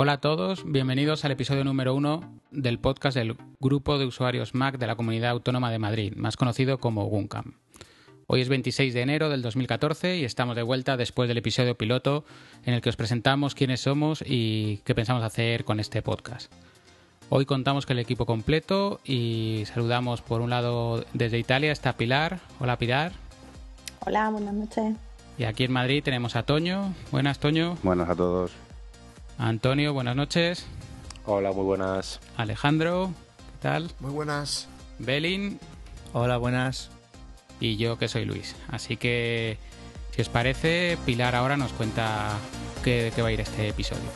Hola a todos, bienvenidos al episodio número uno del podcast del Grupo de Usuarios Mac de la Comunidad Autónoma de Madrid, más conocido como GUNCAM. Hoy es 26 de enero del 2014 y estamos de vuelta después del episodio piloto en el que os presentamos quiénes somos y qué pensamos hacer con este podcast. Hoy contamos con el equipo completo y saludamos por un lado desde Italia está Pilar. Hola Pilar. Hola, buenas noches. Y aquí en Madrid tenemos a Toño. Buenas Toño. Buenas a todos. Antonio, buenas noches. Hola, muy buenas. Alejandro, ¿qué tal? Muy buenas. Belin. Hola, buenas. Y yo que soy Luis. Así que, si os parece, Pilar ahora nos cuenta qué, de qué va a ir este episodio.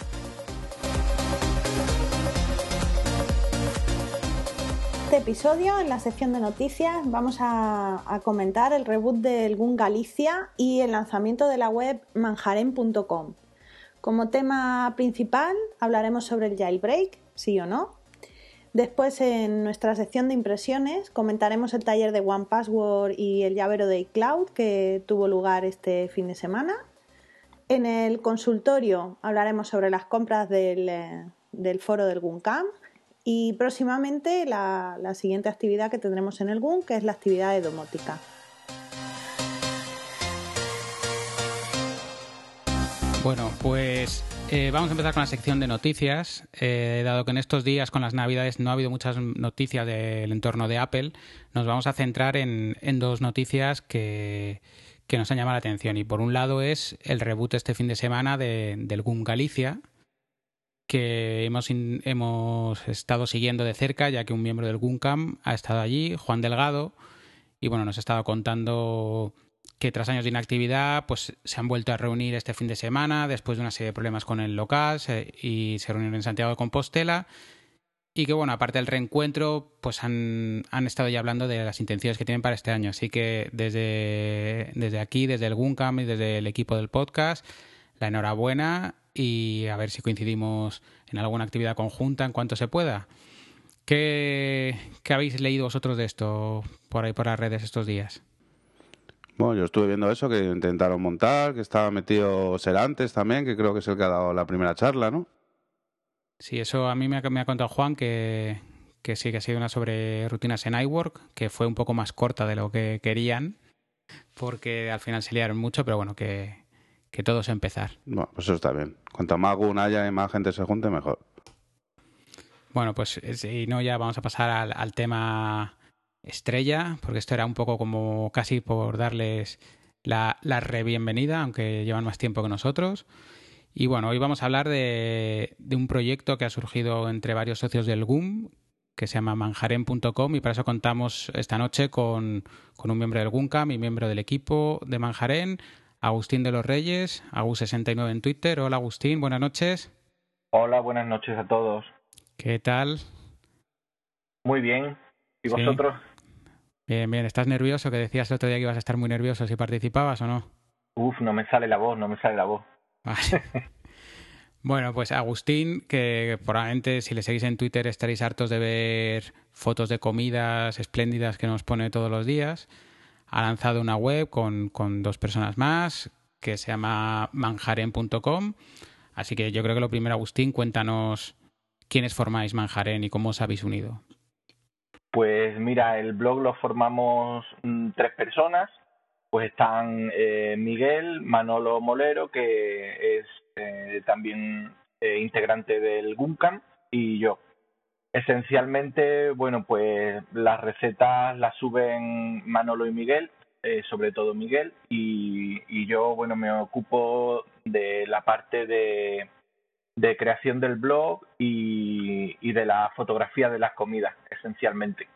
este episodio, en la sección de noticias, vamos a, a, comentar el reboot del GUN Galicia y el lanzamiento de la web manjaren.com. Como tema principal hablaremos sobre el jailbreak, sí o no. Después en nuestra sección de impresiones comentaremos el taller de One Password y el llavero de iCloud que tuvo lugar este fin de semana. En el consultorio hablaremos sobre las compras del, del foro del GUNCAM y próximamente la, la, siguiente actividad que tendremos en el GUN, que es la actividad de domótica. Bueno, pues eh, vamos a empezar con la sección de noticias. Eh, dado que en estos días con las navidades no ha habido muchas noticias del entorno de Apple, nos vamos a centrar en, en dos noticias que, que, nos han llamado la atención. Y por un lado es el reboot este fin de semana de, del GUN Galicia, que hemos, hemos estado siguiendo de cerca, ya que un miembro del GUNCAM ha estado allí, Juan Delgado, y bueno, nos ha estado contando que tras años de inactividad, pues se han vuelto a reunir este fin de semana después de una serie de problemas con el local y se reunieron en Santiago de Compostela. Y que bueno, aparte del reencuentro, pues han, han, estado ya hablando de las intenciones que tienen para este año. Así que desde, desde aquí, desde el GUNCAM y desde el equipo del podcast, la enhorabuena y a ver si coincidimos en alguna actividad conjunta en cuanto se pueda. ¿Qué, qué habéis leído vosotros de esto por ahí por las redes estos días? Bueno, yo estuve viendo eso, que intentaron montar, que estaba metido Serantes también, que creo que es el que ha dado la primera charla, ¿no? Sí, eso a mí me ha, me ha contado Juan, que, que sí, que ha sido una sobre rutinas en iWork, que fue un poco más corta de lo que querían, porque al final se liaron mucho, pero bueno, que, que todo es empezar. Bueno, pues eso está bien. Cuanto más GUN haya y más gente se junte, mejor. Bueno, pues si no, ya vamos a pasar al, al tema estrella, porque esto era un poco como casi por darles la, la re-bienvenida, aunque llevan más tiempo que nosotros. Y bueno, hoy vamos a hablar de, de, un proyecto que ha surgido entre varios socios del GUM, que se llama manjaren.com, y para eso contamos esta noche con, con un miembro del GUNCAM y miembro del equipo de Manjaren, Agustín de los Reyes, Agus69 en Twitter. Hola Agustín, buenas noches. Hola, buenas noches a todos. ¿Qué tal? Muy bien. ¿Y vosotros? Bien, bien. ¿Estás nervioso? Que decías el otro día que ibas a estar muy nervioso si participabas o no. Uf, no me sale la voz, no me sale la voz. Vale. bueno, pues Agustín, que probablemente si le seguís en Twitter estaréis hartos de ver fotos de comidas espléndidas que nos pone todos los días, ha lanzado una web con, con dos personas más que se llama manjaren.com. Así que yo creo que lo primero, Agustín, cuéntanos quiénes formáis Manjaren y cómo os habéis unido. Pues mira, el blog lo formamos mmm, tres personas. Pues están eh, Miguel, Manolo Molero, que es eh, también eh, integrante del GUNCAM, y yo. Esencialmente, bueno, pues las recetas las suben Manolo y Miguel, eh, sobre todo Miguel, y yo, bueno, me ocupo de la parte de, de creación del blog y, y de la fotografía de las comidas, esencialmente.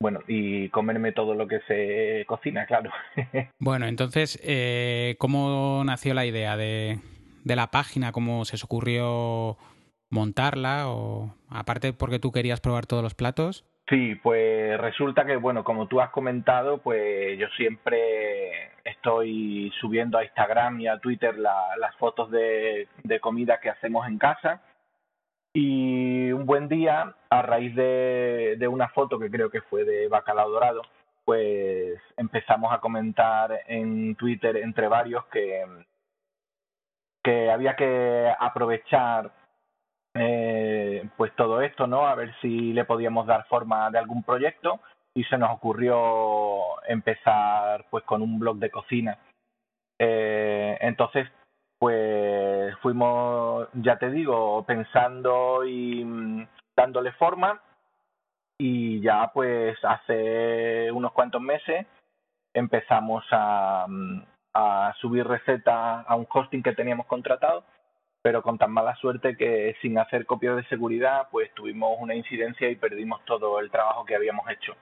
Bueno, y comerme todo lo que se cocina, claro. bueno, entonces, eh, ¿cómo nació la idea de, de la página? ¿Cómo se os ocurrió montarla? O aparte porque tú querías probar todos los platos. Sí, pues resulta que, bueno, como tú has comentado, pues yo siempre estoy subiendo a Instagram y a Twitter la, las fotos de, de comida que hacemos en casa. Y un buen día, a raíz de, de, una foto que creo que fue de bacalao dorado, pues empezamos a comentar en Twitter entre varios que, que había que aprovechar eh, pues todo esto, ¿no? A ver si le podíamos dar forma de algún proyecto y se nos ocurrió empezar pues con un blog de cocina. Eh, entonces, pues fuimos, ya te digo, pensando y mm, dándole forma y ya pues hace unos cuantos meses empezamos a, mm, a subir recetas a un hosting que teníamos contratado pero con tan mala suerte que sin hacer copias de seguridad pues tuvimos una incidencia y perdimos todo el trabajo que habíamos hecho.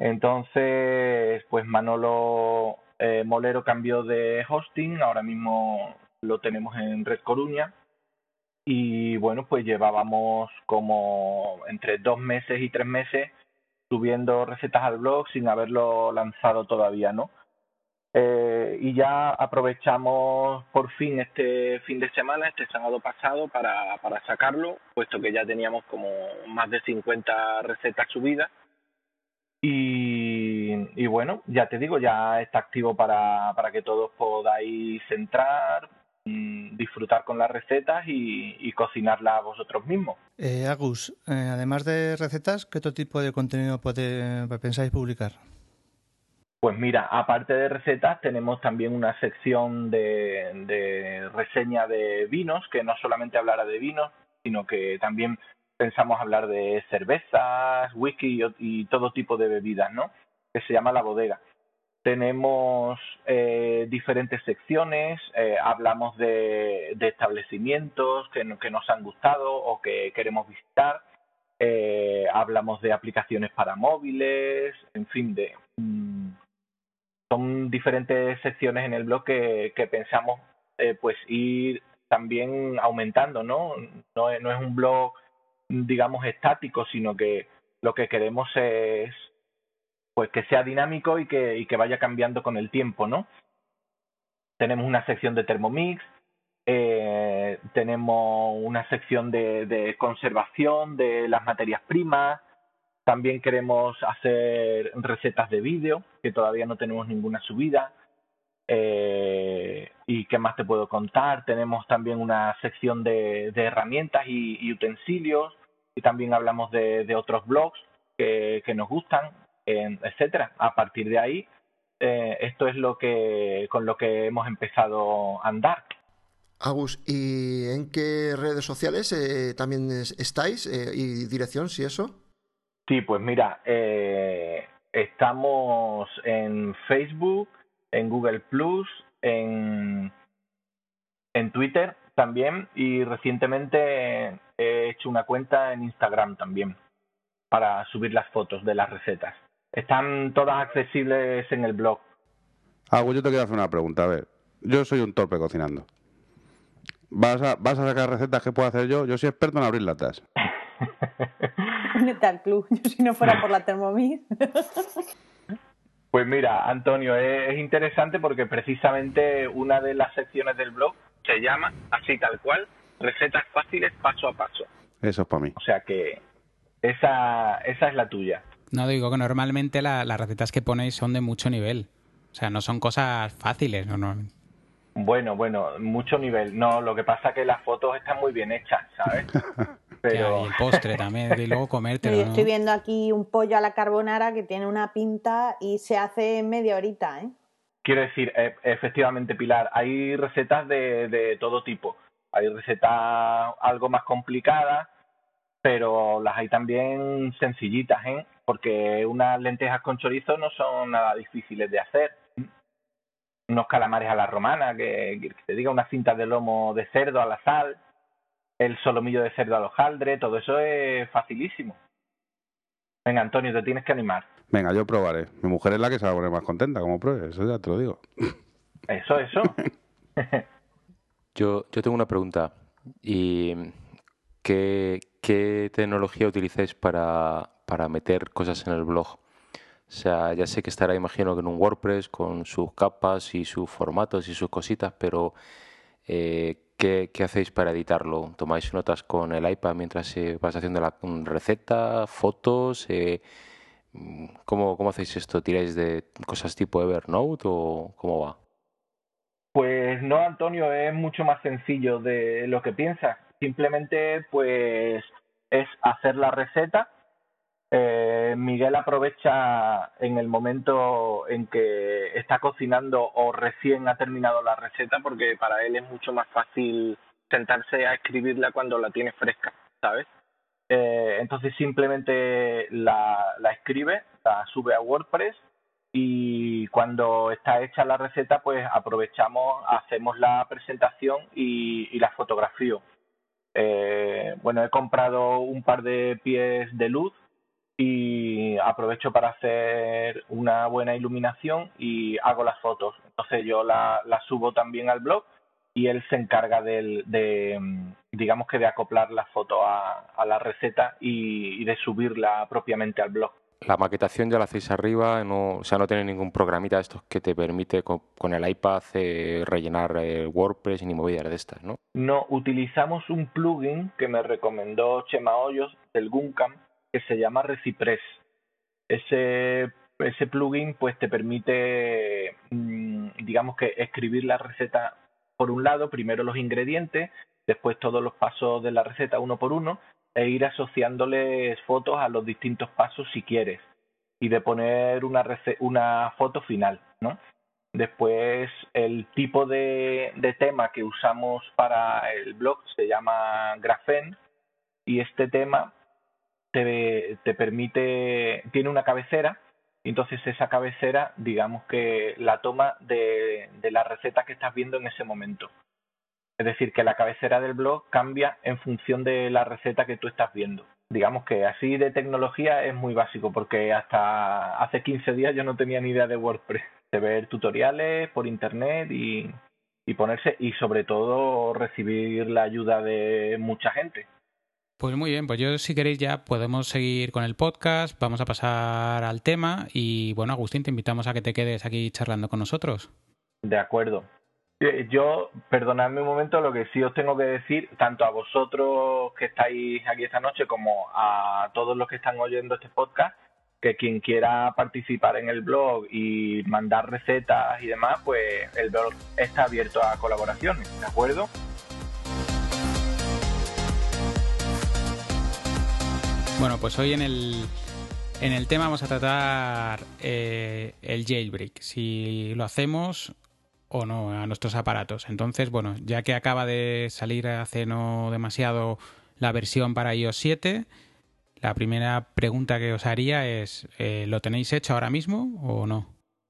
Entonces, pues Manolo eh, Molero cambió de hosting, ahora mismo lo tenemos en Red Coruña y bueno, pues llevábamos como entre dos meses y tres meses subiendo recetas al blog sin haberlo lanzado todavía, ¿no? Eh, y ya aprovechamos por fin este fin de semana, este sábado pasado, para, para sacarlo, puesto que ya teníamos como más de 50 recetas subidas. Y, y bueno, ya te digo, ya está activo para, para que todos podáis entrar, mm, disfrutar con las recetas y, y cocinarlas vosotros mismos. Eh, Agus, eh, además de recetas, ¿qué otro tipo de contenido puede, pensáis publicar? Pues mira, aparte de recetas, tenemos también una sección de, de, reseña de vinos, que no solamente hablará de vinos, sino que también pensamos hablar de cervezas, whisky y, todo tipo de bebidas, ¿no? Que se llama La Bodega. Tenemos eh, diferentes secciones, eh, hablamos de, de establecimientos que, que, nos han gustado o que queremos visitar, eh, hablamos de aplicaciones para móviles, en fin, de, mm, son diferentes secciones en el blog que, que pensamos eh, pues ir también aumentando, ¿no? No, no es un blog, digamos, estático, sino que lo que queremos es pues que sea dinámico y que, y que vaya cambiando con el tiempo, ¿no? Tenemos una sección de Thermomix, eh, tenemos una sección de, de conservación de las materias primas, también queremos hacer recetas de vídeo, que todavía no tenemos ninguna subida. Eh, ¿Y qué más te puedo contar? Tenemos también una sección de, de herramientas y, y, utensilios, y también hablamos de, de otros blogs que, que, nos gustan, eh, etcétera. A partir de ahí, eh, esto es lo que con lo que hemos empezado a andar. Agus, ¿y en qué redes sociales eh, también estáis? ¿Y dirección, si eso? Sí, pues mira, eh, estamos en Facebook, en Google Plus, en, en Twitter también y recientemente he hecho una cuenta en Instagram también para subir las fotos de las recetas. Están todas accesibles en el blog. Ah, yo te quiero hacer una pregunta. A ver, yo soy un torpe cocinando. ¿Vas a, vas a sacar recetas que puedo hacer yo? Yo soy experto en abrir latas. Únete al club, yo si no fuera por la Thermomix. Pues mira, Antonio, es interesante porque precisamente una de las secciones del blog se llama, así tal cual, recetas fáciles paso a paso. Eso es para mí. O sea que esa, esa es la tuya. No digo que normalmente la, las recetas que ponéis son de mucho nivel. O sea, no son cosas fáciles, ¿no? no bueno, bueno, mucho nivel. No, lo que pasa es que las fotos están muy bien hechas, ¿sabes? Pero... y el postre también, y luego comértelo. Yo estoy viendo aquí un pollo a la carbonara que tiene una pinta y se hace en media horita, ¿eh? Quiero decir, e, efectivamente, Pilar, hay recetas de, de todo tipo. Hay recetas algo más complicadas, pero las hay también sencillitas, ¿eh? Porque unas lentejas con chorizo no son nada difíciles de hacer. Unos calamares a la romana, que, que te diga unas cintas de lomo de cerdo a la sal el solomillo de cerdo al hojaldre, todo eso es facilísimo. Venga, Antonio, te tienes que animar. Venga, yo probaré. Mi mujer es la que se va a poner más contenta como pruebe, eso ya te lo digo. Eso, eso. yo, yo tengo una pregunta. ¿Y qué, qué tecnología utilizáis para, para meter cosas en el blog? O sea, ya sé que estará, imagino, que en un WordPress con sus capas y sus formatos y sus cositas, pero eh, ¿Qué, ¿Qué, hacéis para editarlo? ¿Tomáis notas con el iPad mientras eh, vas haciendo la receta, fotos? Eh, ¿cómo, ¿Cómo hacéis esto? ¿Tiráis de cosas tipo Evernote o cómo va? Pues no, Antonio, es mucho más sencillo de lo que piensas. simplemente pues es hacer la receta. Eh, Miguel aprovecha en el momento en que está cocinando o recién ha terminado la receta porque para él es mucho más fácil sentarse a escribirla cuando la tiene fresca, ¿sabes? Eh, entonces simplemente la, escribe, la sube a WordPress y cuando está hecha la receta pues aprovechamos, hacemos la presentación y, y la fotografío. Eh, bueno, he comprado un par de pies de luz y aprovecho para hacer una buena iluminación y hago las fotos. Entonces yo las la subo también al blog y él se encarga del, de, digamos que de acoplar la foto a, a la receta y, y de subirla propiamente al blog la maquetación ya la hacéis arriba, no, o sea, no tiene ningún programita de estos que te permite con, el iPad eh, rellenar eh, WordPress ni movidas de estas, ¿no? No, utilizamos un plugin que me recomendó Chema Hoyos del Guncam que se llama Recipress. Ese, ese plugin pues te permite, mm, digamos que escribir la receta por un lado, primero los ingredientes, después todos los pasos de la receta uno por uno e ir asociándoles fotos a los distintos pasos si quieres y de poner una, una foto final, ¿no? Después el tipo de, de tema que usamos para el blog se llama Graphene y este tema te, te permite, tiene una cabecera y entonces esa cabecera digamos que la toma de, de la receta que estás viendo en ese momento. Es decir, que la cabecera del blog cambia en función de la receta que tú estás viendo. Digamos que así de tecnología es muy básico porque hasta hace 15 días yo no tenía ni idea de WordPress. De ver tutoriales por internet y, y ponerse y sobre todo recibir la ayuda de mucha gente. Pues muy bien, pues yo si queréis ya podemos seguir con el podcast, vamos a pasar al tema y bueno, Agustín, te invitamos a que te quedes aquí charlando con nosotros. De acuerdo. Eh, yo, perdonadme un momento, lo que sí os tengo que decir, tanto a vosotros que estáis aquí esta noche como a todos los que están oyendo este podcast, que quien quiera participar en el blog y mandar recetas y demás, pues el blog está abierto a colaboraciones, ¿de acuerdo? Bueno, pues hoy en el, en el tema vamos a tratar eh, el jailbreak. Si lo hacemos, o no a nuestros aparatos. Entonces, bueno, ya que acaba de salir hace no demasiado la versión para iOS 7, la primera pregunta que os haría es, eh, ¿lo tenéis hecho ahora mismo o no?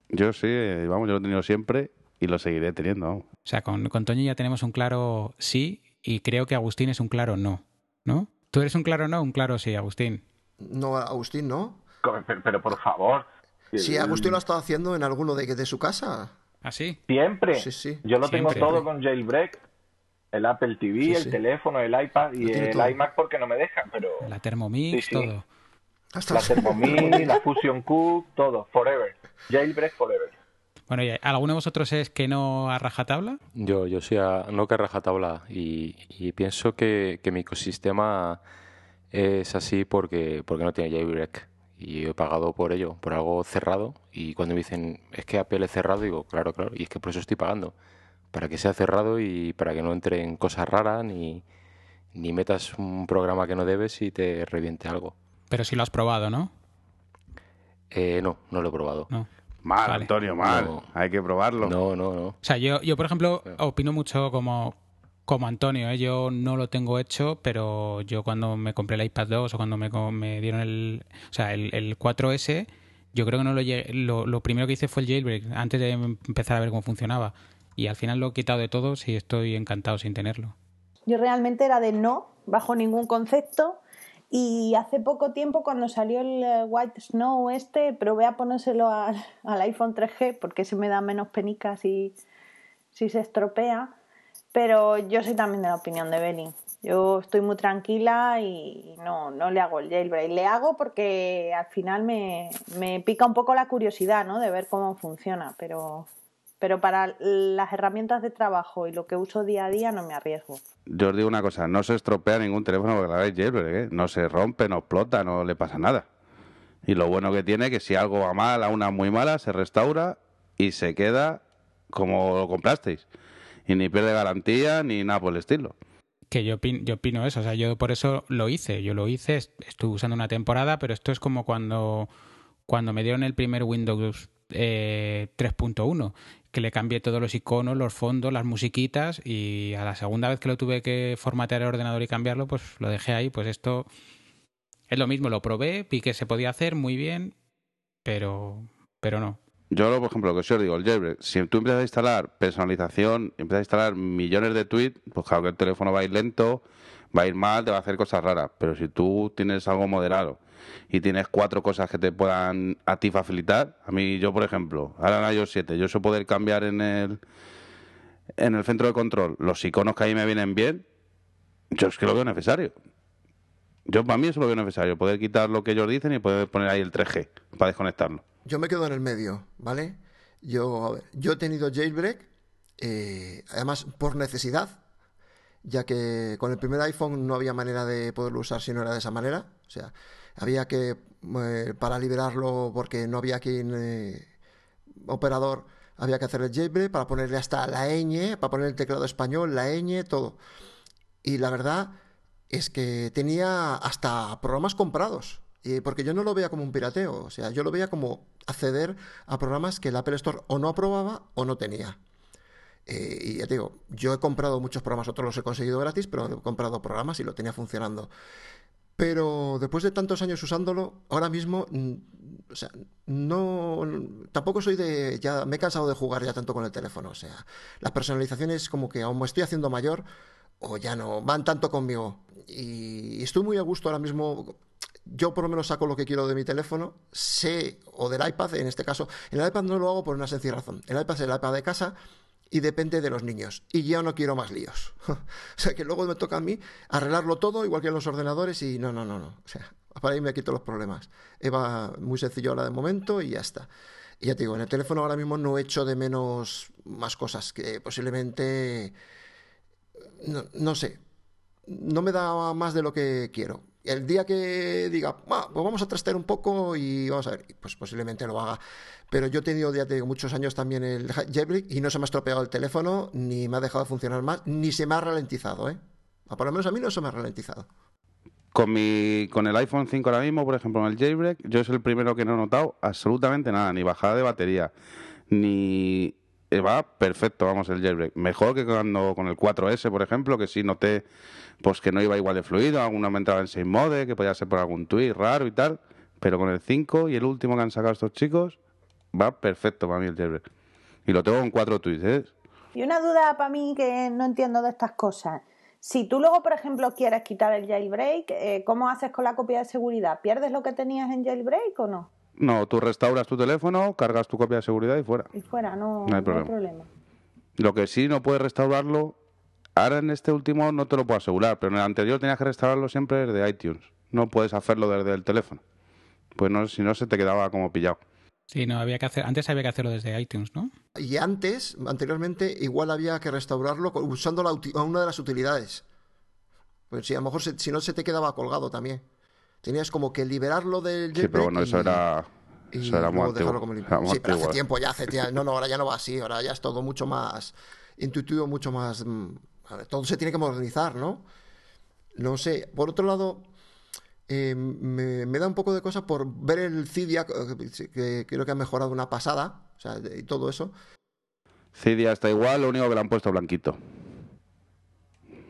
Yo sí, eh, vamos, yo lo he tenido siempre y lo seguiré teniendo. O sea, con, con Toño ya tenemos un claro sí y creo que Agustín es un claro no, ¿no? ¿Tú eres un claro no un claro sí, Agustín? No, Agustín no. Pero, por favor. Si Agustín lo ha estado haciendo en alguno de, de su casa. ¿Ah, sí? Siempre. Sí, sí. Yo lo tengo todo con jailbreak. El Apple TV, el teléfono, el iPad y el iMac porque no me dejan, pero... La Thermomix, todo. La Thermomix, la Fusion Cook, todo. Forever. Jailbreak forever. Bueno, ¿y ¿alguno de vosotros es que no a rajatabla? Yo, yo sí, a, no que a rajatabla. Y, y pienso que, que, mi ecosistema es así porque, porque no tiene jailbreak y he pagado por ello, por algo cerrado. Y cuando me dicen, es que Apple es cerrado, digo, claro, claro, y es que por eso estoy pagando. Para que sea cerrado y para que no entren cosas raras ni, ni metas un programa que no debes y te reviente algo. Pero si lo has probado, ¿no? Eh, no, no lo he probado. No. Mal, Antonio, mal. Hay que probarlo. No, no, no. O sea, yo, yo por ejemplo, opino mucho como, como Antonio, ¿eh? yo no lo tengo hecho, pero yo cuando me compré el iPad 2 o cuando me, me dieron el, o sea, el, el 4S, yo creo que no lo, lo, lo primero que hice fue el jailbreak, antes de empezar a ver cómo funcionaba. Y al final lo he quitado de todo y estoy encantado sin tenerlo. Yo realmente era de no, bajo ningún concepto. Y hace poco tiempo, cuando salió el eh, White Snow este, probé a ponérselo al, al iPhone 3G porque se me da menos penicas y si se estropea. Pero yo soy también de la opinión de Belling. Yo estoy muy tranquila y no, no le hago el jailbreak. Le hago porque al final me, me pica un poco la curiosidad ¿no? de ver cómo funciona, pero, pero para las herramientas de trabajo y lo que uso día a día no me arriesgo. Yo os digo una cosa, no se estropea ningún teléfono porque le hagáis jailbreak, ¿eh? no se rompe, no explota, no le pasa nada. Y lo bueno que tiene es que si algo va mal, a una muy mala, se restaura y se queda como lo comprasteis y ni pierde garantía ni nada por el estilo. Que yo opino, yo opino eso, o sea, yo por eso lo hice, yo lo hice, estuve usando una temporada, pero esto es como cuando, cuando me dieron el primer Windows eh, 3.1, que le cambié todos los iconos, los fondos, las musiquitas y a la segunda vez que lo tuve que formatear el ordenador y cambiarlo, pues lo dejé ahí, pues esto es lo mismo, lo probé, vi que se podía hacer muy bien, pero, pero no. Yo, por ejemplo, lo que os digo, el jailbreak, si tú empiezas a instalar personalización, empiezas a instalar millones de tweets, pues claro que el teléfono va a ir lento, va a ir mal, te va a hacer cosas raras. Pero si tú tienes algo moderado y tienes cuatro cosas que te puedan a ti facilitar, a mí, yo, por ejemplo, ahora en iOS 7, yo sé poder cambiar en el, en el centro de control los iconos que ahí me vienen bien, yo es que lo veo necesario. Yo, para mí, eso lo veo necesario, poder quitar lo que ellos dicen y poder poner ahí el 3G para desconectarlo. Yo me quedo en el medio, ¿vale? Yo, yo he tenido jailbreak, eh, además por necesidad, ya que con el primer iPhone no había manera de poderlo usar si no era de esa manera. O sea, había que, eh, para liberarlo, porque no había quien eh, operador, había que hacer el jailbreak para ponerle hasta la ñ, para poner el teclado español, la ñ, todo. Y la verdad es que tenía hasta programas comprados porque yo no lo veía como un pirateo, o sea, yo lo veía como acceder a programas que el Apple Store o no aprobaba o no tenía. Eh, y ya te digo, yo he comprado muchos programas, otros los he conseguido gratis, pero he comprado programas y lo tenía funcionando. Pero después de tantos años usándolo, ahora mismo, mm, o sea, no, tampoco soy de, ya me he cansado de jugar ya tanto con el teléfono, o sea, las personalizaciones como que aún me estoy haciendo mayor o ya no van tanto conmigo. Y estoy muy a gusto ahora mismo yo por lo menos saco lo que quiero de mi teléfono, sé, o del iPad, en este caso, el iPad no lo hago por una sencilla razón. El iPad es el iPad de casa y depende de los niños. Y yo no quiero más líos. o sea que luego me toca a mí arreglarlo todo, igual que en los ordenadores, y no, no, no, no. O sea, para ahí me quito los problemas. Eva, muy sencillo ahora de momento y ya está. Y ya te digo, en el teléfono ahora mismo no echo de menos más cosas que posiblemente. No, no sé. No me da más de lo que quiero el día que diga, pues vamos a trastear un poco y vamos a ver, pues posiblemente lo haga. Pero yo he tenido ya te muchos años también el jailbreak y no se me ha estropeado el teléfono, ni me ha dejado de funcionar más, ni se me ha ralentizado, ¿eh? por lo menos a mí no se me ha ralentizado. Con, mi, con el iPhone 5 ahora mismo, por ejemplo, en el jailbreak, yo es el primero que no he notado absolutamente nada, ni bajada de batería, ni... Eh, va perfecto, vamos, el jailbreak. Mejor que cuando con el 4S, por ejemplo, que sí noté pues que no iba igual de fluido, alguna me entraba en 6 mode, que podía ser por algún tweet raro y tal, pero con el 5 y el último que han sacado estos chicos, va perfecto para mí el jailbreak. Y lo tengo con cuatro tweets, ¿eh? Y una duda para mí que no entiendo de estas cosas. Si tú luego, por ejemplo, quieres quitar el jailbreak, eh, ¿cómo haces con la copia de seguridad? ¿Pierdes lo que tenías en jailbreak o no? No, tú restauras tu teléfono, cargas tu copia de seguridad y fuera. Y fuera, no, hay, problema. Lo que sí no puedes restaurarlo Ahora en este último no te lo puedo asegurar, pero en el anterior tenías que restaurarlo siempre desde iTunes. No puedes hacerlo desde el teléfono. Pues no, si no se te quedaba como pillado. Sí, no había que hacer. Antes había que hacerlo desde iTunes, ¿no? Y antes, anteriormente, igual había que restaurarlo usando la, una de las utilidades. Pues si a lo mejor si no se te quedaba colgado también. Tenías como que liberarlo del Sí, pero bueno, eso era. Eso era muy antiguo. sí, pero hace tiempo ya, hace tiempo. No, no, ahora ya no va así. Ahora ya es todo mucho más intuitivo, mucho más mm, todo se tiene que modernizar, ¿no? No sé. Por otro lado, eh, me, da un poco de cosa por ver el Cydia, que creo que ha mejorado una pasada, o sea, y todo eso. Cydia está igual, lo único que le han puesto blanquito.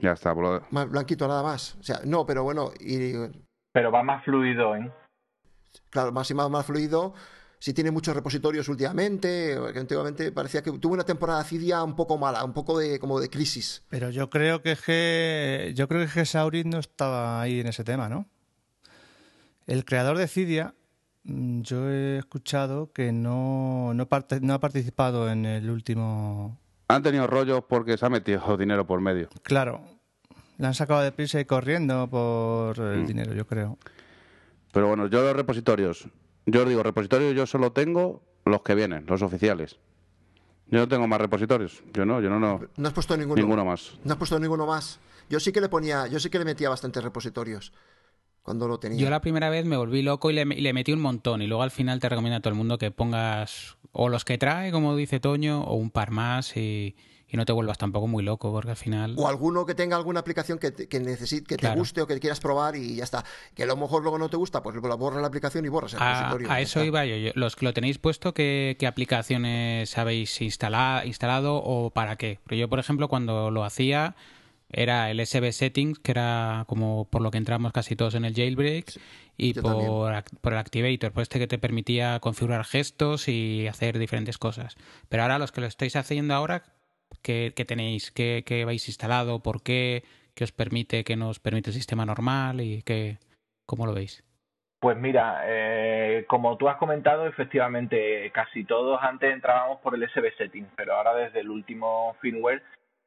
Ya está. Más blanquito, nada más. O sea, no, pero bueno. Y... Pero va más fluido, ¿eh? Claro, más y más, más fluido si tiene muchos repositorios últimamente, que antiguamente parecía que tuvo una temporada Cydia un poco mala, un poco de como de crisis. Pero yo creo que G, yo creo que Saurit no estaba ahí en ese tema, ¿no? El creador de Cydia, mm, yo he escuchado que no, no, no ha participado en el último. Han tenido rollos porque se ha metido dinero por medio. Claro, le han sacado de prisa y corriendo por el mm. dinero, yo creo. Pero bueno, yo los repositorios yo os digo, repositorios yo solo tengo los que vienen, los oficiales. Yo no tengo más repositorios. Yo no, yo no, no. No has puesto ninguno. Ninguno más. No has puesto ninguno más. Yo sí que le ponía, yo sí que le metía bastantes repositorios cuando lo tenía. Yo la primera vez me volví loco y le, metí un montón. Y luego al final te recomiendo a todo el mundo que pongas o los que trae, como dice Toño, o un par más y, y no te vuelvas tampoco muy loco, porque al final... O alguno que tenga alguna aplicación que te, que, necesite, que te guste o que quieras probar y ya está. Que a lo mejor luego no te gusta, pues borra la aplicación y borras el a, A eso iba yo. Los que lo tenéis puesto, ¿qué, qué aplicaciones habéis instalado, instalado o para qué? Porque yo, por ejemplo, cuando lo hacía era el SB Settings, que era como por lo que entramos casi todos en el jailbreak, y por, por, el Activator, por este que te permitía configurar gestos y hacer diferentes cosas. Pero ahora los que lo estáis haciendo ahora, ¿qué, tenéis? ¿Qué, vais instalado? ¿Por qué? ¿Qué os permite? ¿Qué nos permite el sistema normal? ¿Y qué, cómo lo veis? Pues mira, eh, como tú has comentado, efectivamente casi todos antes entrábamos por el SB Settings, pero ahora desde el último firmware,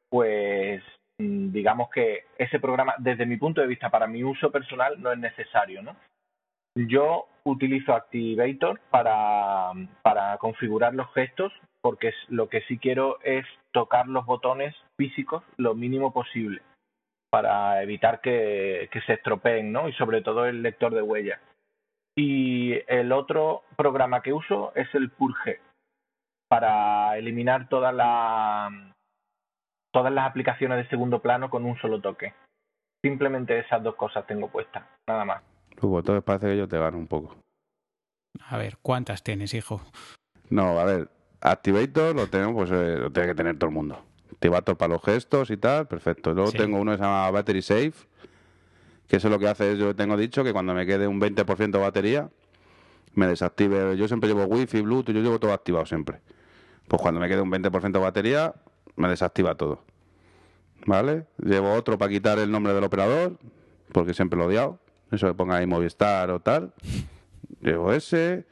pues Mm, digamos que ese programa, desde mi punto de vista, para mi uso personal, no es necesario, ¿no? Yo utilizo Activator para, para configurar los gestos, porque lo que sí quiero es tocar los botones físicos lo mínimo posible para evitar que, que se estropeen, ¿no? Y sobre todo el lector de huellas. Y el otro programa que uso es el Purge, para eliminar toda la, todas las aplicaciones de segundo plano con un solo toque. Simplemente esas dos cosas tengo puestas, nada más. Luego, entonces parece que yo te gano un poco. A ver, ¿cuántas tienes, hijo? No, a ver, Activator lo tengo, pues eh, lo tiene que tener todo el mundo. Activator para los gestos y tal, perfecto. Luego tengo uno que se llama Battery Safe, que eso lo que hace es, yo tengo dicho que cuando me quede un 20% de batería, me desactive. Yo siempre llevo Wi-Fi, Bluetooth, yo llevo todo activado siempre. Pues cuando me quede un 20% de batería, me desactiva todo. ¿Vale? Llevo otro para quitar el nombre del operador, porque siempre lo he odiado. Eso que ponga ahí Movistar o tal. Llevo ese.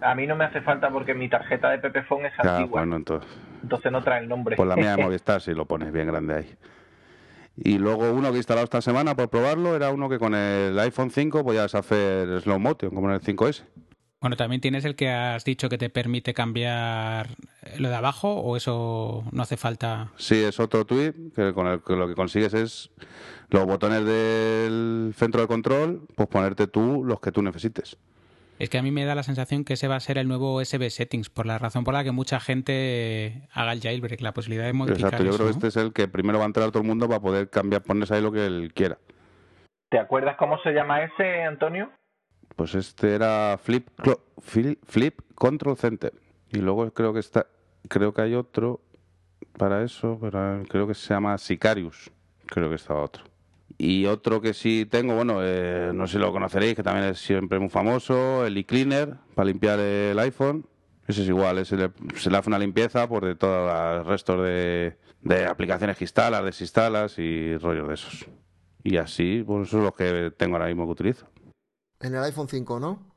A mí no me hace falta porque mi tarjeta de Pepephone es antigua. entonces, entonces no trae el nombre. Pues la mía de Movistar si lo pones bien grande ahí. Y luego uno que he instalado esta semana por probarlo era uno que con el iPhone 5 podías hacer slow motion, como en el 5S. Bueno, también tienes el que has dicho que te permite cambiar lo de abajo o eso no hace falta. Sí, es otro tweet que con el que lo que consigues es los botones del centro de control, pues ponerte tú los que tú necesites. Es que a mí me da la sensación que ese va a ser el nuevo SB Settings, por la razón por la que mucha gente haga el jailbreak, la posibilidad de modificar. Exacto, yo creo que este es el que primero va a entrar todo el mundo para poder cambiar, ponerse ahí lo que él quiera. ¿Te acuerdas cómo se llama ese, Antonio? Pues este era Flip, Flip Control Center. Y luego creo que está, creo que hay otro para eso, pero creo que se llama Sicarius. Creo que está otro. Y otro que sí tengo, bueno, eh, no sé si lo conoceréis, que también es siempre muy famoso, el eCleaner, para limpiar el iPhone. Ese es igual, ese se le hace una limpieza por de todos los restos de, de aplicaciones que instalas, desinstalas y rollos de esos. Y así, pues esos son los que tengo ahora mismo que utilizo. En el iPhone 5, ¿no?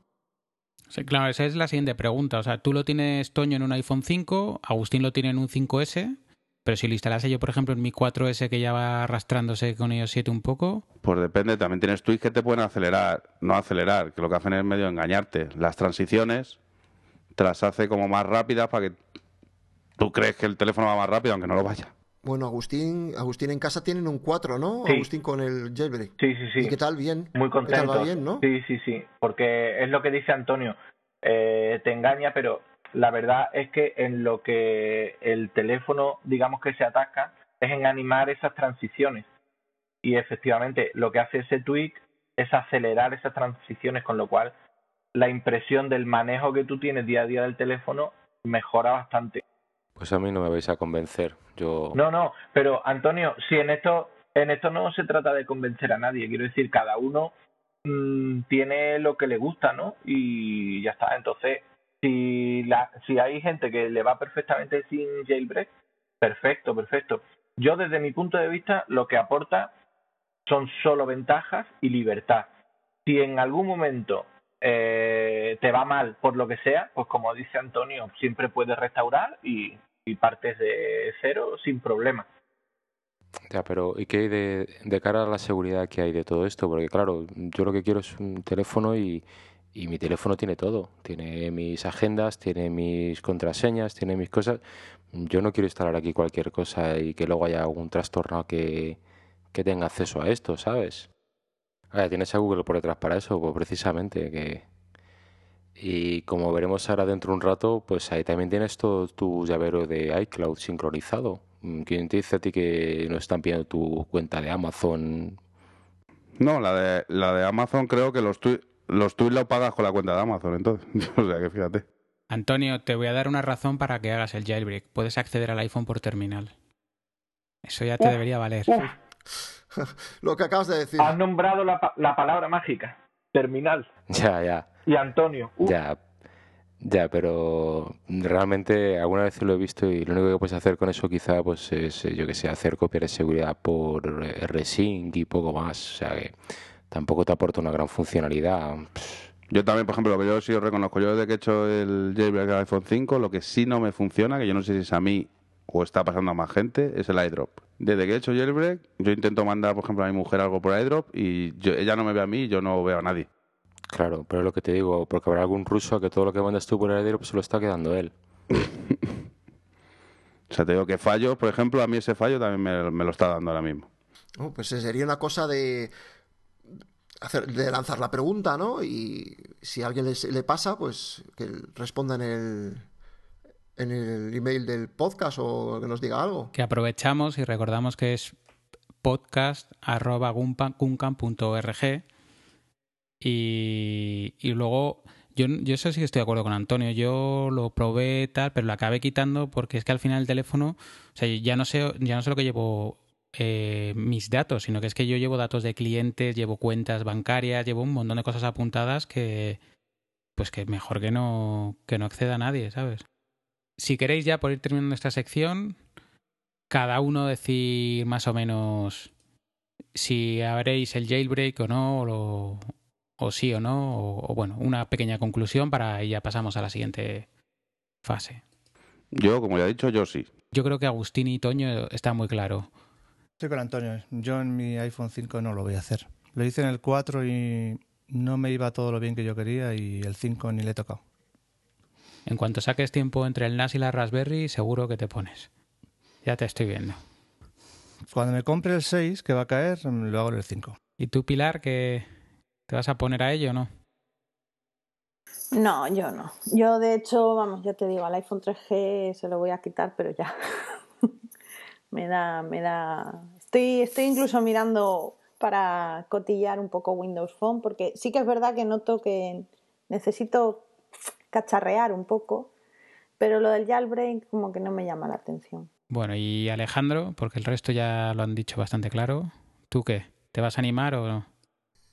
Sí, claro, esa es la siguiente pregunta. O sea, tú lo tienes, Toño, en un iPhone 5, Agustín lo tiene en un 5S, pero si lo instalase yo, por ejemplo, en mi 4S que ya va arrastrándose con iOS 7 un poco... Pues depende, también tienes tweets que te pueden acelerar, no acelerar, que lo que hacen es medio engañarte. Las transiciones te las hace como más rápidas para que tú crees que el teléfono va más rápido, aunque no lo vaya. Bueno, Agustín, Agustín en casa tienen un 4, ¿no? Agustín con el jailbreak. Sí, sí, sí. ¿Y qué tal? Bien. Muy contento. bien, ¿no? Sí, sí, sí. Porque es lo que dice Antonio. Eh, te engaña, pero la verdad es que en lo que el teléfono, digamos que se ataca, es en animar esas transiciones. Y efectivamente, lo que hace ese tweak es acelerar esas transiciones, con lo cual la impresión del manejo que tú tienes día a día del teléfono mejora bastante. Pues a mí no me vais a convencer. Yo... No, no, pero Antonio, si en esto, en esto no se trata de convencer a nadie, quiero decir, cada uno mmm, tiene lo que le gusta, ¿no? Y ya está. Entonces, si, la, si hay gente que le va perfectamente sin jailbreak, perfecto, perfecto. Yo desde mi punto de vista lo que aporta son solo ventajas y libertad. Si en algún momento eh, te va mal por lo que sea, pues como dice Antonio, siempre puedes restaurar y partes de cero sin problema. Ya, pero ¿y qué hay de, cara a la seguridad que hay de todo esto? Porque claro, yo lo que quiero es un teléfono y, y mi teléfono tiene todo. Tiene mis agendas, tiene mis contraseñas, tiene mis cosas. Yo no quiero instalar aquí cualquier cosa y que luego haya algún trastorno que, que tenga acceso a esto, ¿sabes? tienes a Google por detrás para eso, pues precisamente, que, Y como veremos ahora dentro de un rato, pues ahí también tienes todo tu llavero de iCloud sincronizado. Mm, ¿Quién te dice a ti que no están pidiendo tu cuenta de Amazon? No, la de, la de Amazon creo que los, tweets los tweets los pagas con la cuenta de Amazon, entonces. o sea que fíjate. Antonio, te voy a dar una razón para que hagas el jailbreak. Puedes acceder al iPhone por terminal. Eso ya te debería valer. Lo que acabas de decir. Has nombrado la, la palabra mágica. Terminal. Ya, ya. Y Antonio. Ya, ya, pero realmente alguna vez lo he visto y lo único que puedes hacer con eso quizá pues es, yo que sé, hacer copias de seguridad por RSync y poco más. O sea que tampoco te aporta una gran funcionalidad. Yo también, por ejemplo, lo que yo sí os reconozco, yo desde que he hecho el jailbreak del iPhone 5, lo que sí no me funciona, que yo no sé si es a mí o está pasando a más gente, es el iDrop. Desde que he hecho jailbreak, yo intento mandar, por ejemplo, a mi mujer algo por iDrop y ella no me ve a mí y yo no veo a nadie. Claro, pero es lo que te digo, porque habrá algún ruso que todo lo que mandas tú por iDrop se lo está quedando él. o sea, te digo que fallos, por ejemplo, a mí ese fallo también me, lo está dando ahora mismo. Oh, pues sería una cosa de de lanzar la pregunta, ¿no? Y si a alguien le, pasa, pues que responda en el, en el email del podcast o que nos diga algo. Que aprovechamos y recordamos que es podcast.guncam.org y, y luego yo, yo eso sí que estoy de acuerdo con Antonio. Yo lo probé tal, pero lo acabé quitando porque es que al final el teléfono, o sea, ya no sé, ya no sé lo que llevo eh, mis datos, sino que es que yo llevo datos de clientes, llevo cuentas bancarias, llevo un montón de cosas apuntadas que, pues que mejor que no, que no acceda a nadie, ¿sabes? Si queréis ya por ir terminando esta sección, cada uno decir más o menos si habréis el jailbreak o no, o, o sí o no, o, bueno, una pequeña conclusión para y ya pasamos a la siguiente fase. Yo, como ya he dicho, yo sí. Yo creo que Agustín y Toño está muy claro. Estoy con Antonio. Yo en mi iPhone 5 no lo voy a hacer. Lo hice en el 4 y no me iba todo lo bien que yo quería y el 5 ni le he tocado. En cuanto saques tiempo entre el NAS y la Raspberry, seguro que te pones. Ya te estoy viendo. Cuando me compre el 6, que va a caer, lo hago en el 5. ¿Y tú, Pilar, que te vas a poner a ello o no? No, yo no. Yo, de hecho, vamos, ya te digo, al iPhone 3G se lo voy a quitar, pero ya. me da, me da. Estoy, estoy incluso mirando para cotillar un poco Windows Phone, porque sí que es verdad que noto que necesito cacharrear un poco, pero lo del jailbreak como que no me llama la atención. Bueno, y Alejandro, porque el resto ya lo han dicho bastante claro, ¿tú qué? ¿Te vas a animar o no?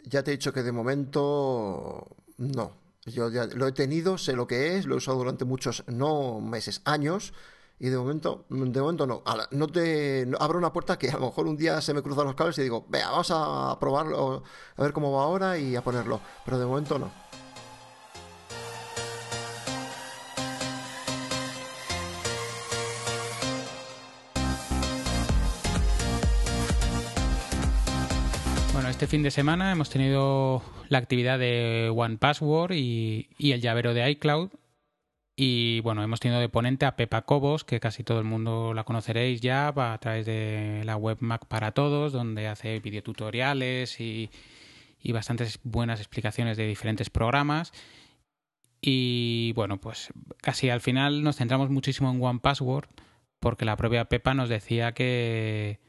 Ya te he dicho que de momento no. Yo ya lo he tenido, sé lo que es, lo he usado durante muchos, no meses, años, y de momento, de momento no. No te abro una puerta que a lo mejor un día se me cruzan los cables y digo, vea, vamos a probarlo, a ver cómo va ahora y a ponerlo. Pero de momento no. este fin de semana hemos tenido la actividad de One Password y, el llavero de iCloud. Y bueno, hemos tenido de ponente a Pepa Cobos, que casi todo el mundo la conoceréis ya a través de la web Mac para Todos, donde hace videotutoriales y, y bastantes buenas explicaciones de diferentes programas. Y bueno, pues casi al final nos centramos muchísimo en One Password, porque la propia Pepa nos decía que,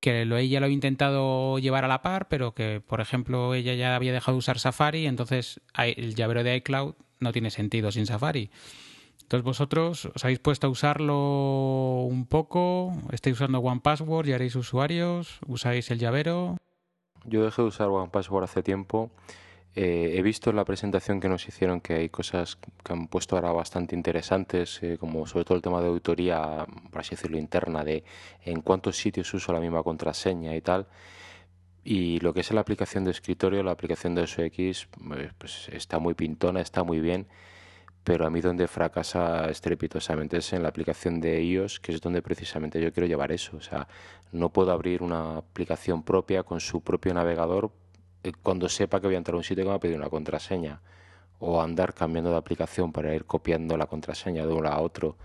que lo, ella lo ha intentado llevar a la par, pero que, por ejemplo, ella ya había dejado de usar Safari, entonces el llavero de iCloud no tiene sentido sin Safari. Entonces vosotros os habéis puesto a usarlo un poco, estáis usando OnePassword, ya haréis usuarios, usáis el llavero. Yo dejé de usar OnePassword hace tiempo eh, he visto en la presentación que nos hicieron que hay cosas que han puesto ahora bastante interesantes, eh, como sobre todo el tema de auditoría, por así decirlo, interna, de en cuántos sitios uso la misma contraseña y tal. Y lo que es la aplicación de escritorio, la aplicación de SOX, pues, pues está muy pintona, está muy bien, pero a mí donde fracasa estrepitosamente es en la aplicación de iOS, que es donde precisamente yo quiero llevar eso. O sea, no puedo abrir una aplicación propia con su propio navegador eh, cuando sepa que voy a entrar a un sitio que me va a pedir una contraseña o andar cambiando de aplicación para ir copiando la contraseña de uno a otro.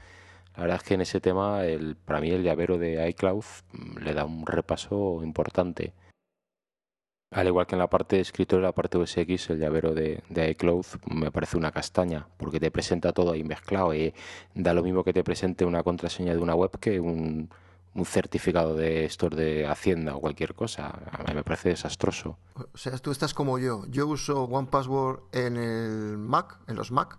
La verdad es que en ese tema, el, para mí el llavero de iCloud mm, le da un repaso importante. Al igual que en la parte de escritorio, la parte USX, el llavero de, de, iCloud me parece una castaña, porque te presenta todo ahí mezclado y da lo mismo que te presente una contraseña de una web que un, un certificado de estos de Hacienda o cualquier cosa. A mí me parece desastroso. O sea, tú estás como yo. Yo uso One Password en el Mac, en los Mac,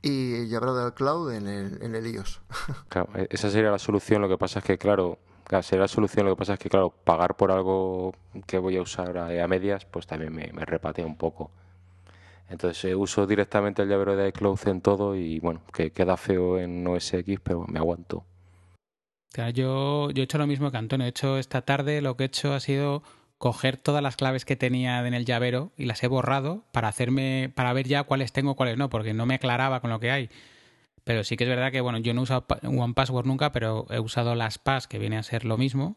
y llavero del cloud en el, en el iOS. Claro, e-, esa sería la solución. Lo que pasa es que, claro, sería la solución. Lo que pasa es que, claro, pagar por algo que voy a usar a, medias, pues también me, repatea un poco. Entonces eh, uso directamente el llavero de iCloud en todo y bueno, que queda feo en OS X, pero me aguanto yo, yo he hecho lo mismo que Antonio. He hecho esta tarde, lo que he hecho ha sido coger todas las claves que tenía en el llavero y las he borrado para hacerme, para ver ya cuáles tengo, cuáles no, porque no me aclaraba con lo que hay. Pero sí que es verdad que, bueno, yo no he usado One Password nunca, pero he usado las PAS, que viene a ser lo mismo.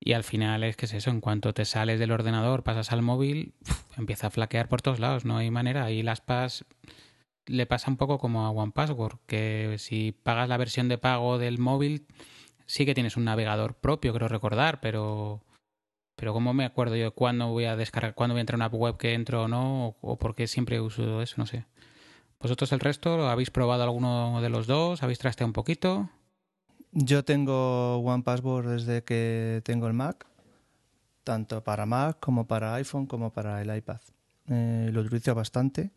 Y al final es que es eso, en cuanto te sales del ordenador, pasas al móvil, empieza a flaquear por todos lados, no hay manera. Y las PAS le pasa un poco como a One Password, que si pagas la versión de pago del móvil, sí que tienes un navegador propio, creo recordar, pero pero ¿cómo me acuerdo yo cuándo voy a descargar, cuándo voy a entrar a una web que entro o no? O, por qué siempre uso eso? No sé. ¿Vosotros el resto habéis probado alguno de los dos? ¿Habéis trasteado un poquito? Yo tengo One Password desde que tengo el Mac, tanto para Mac como para iPhone como para el iPad. Eh, lo utilizo bastante.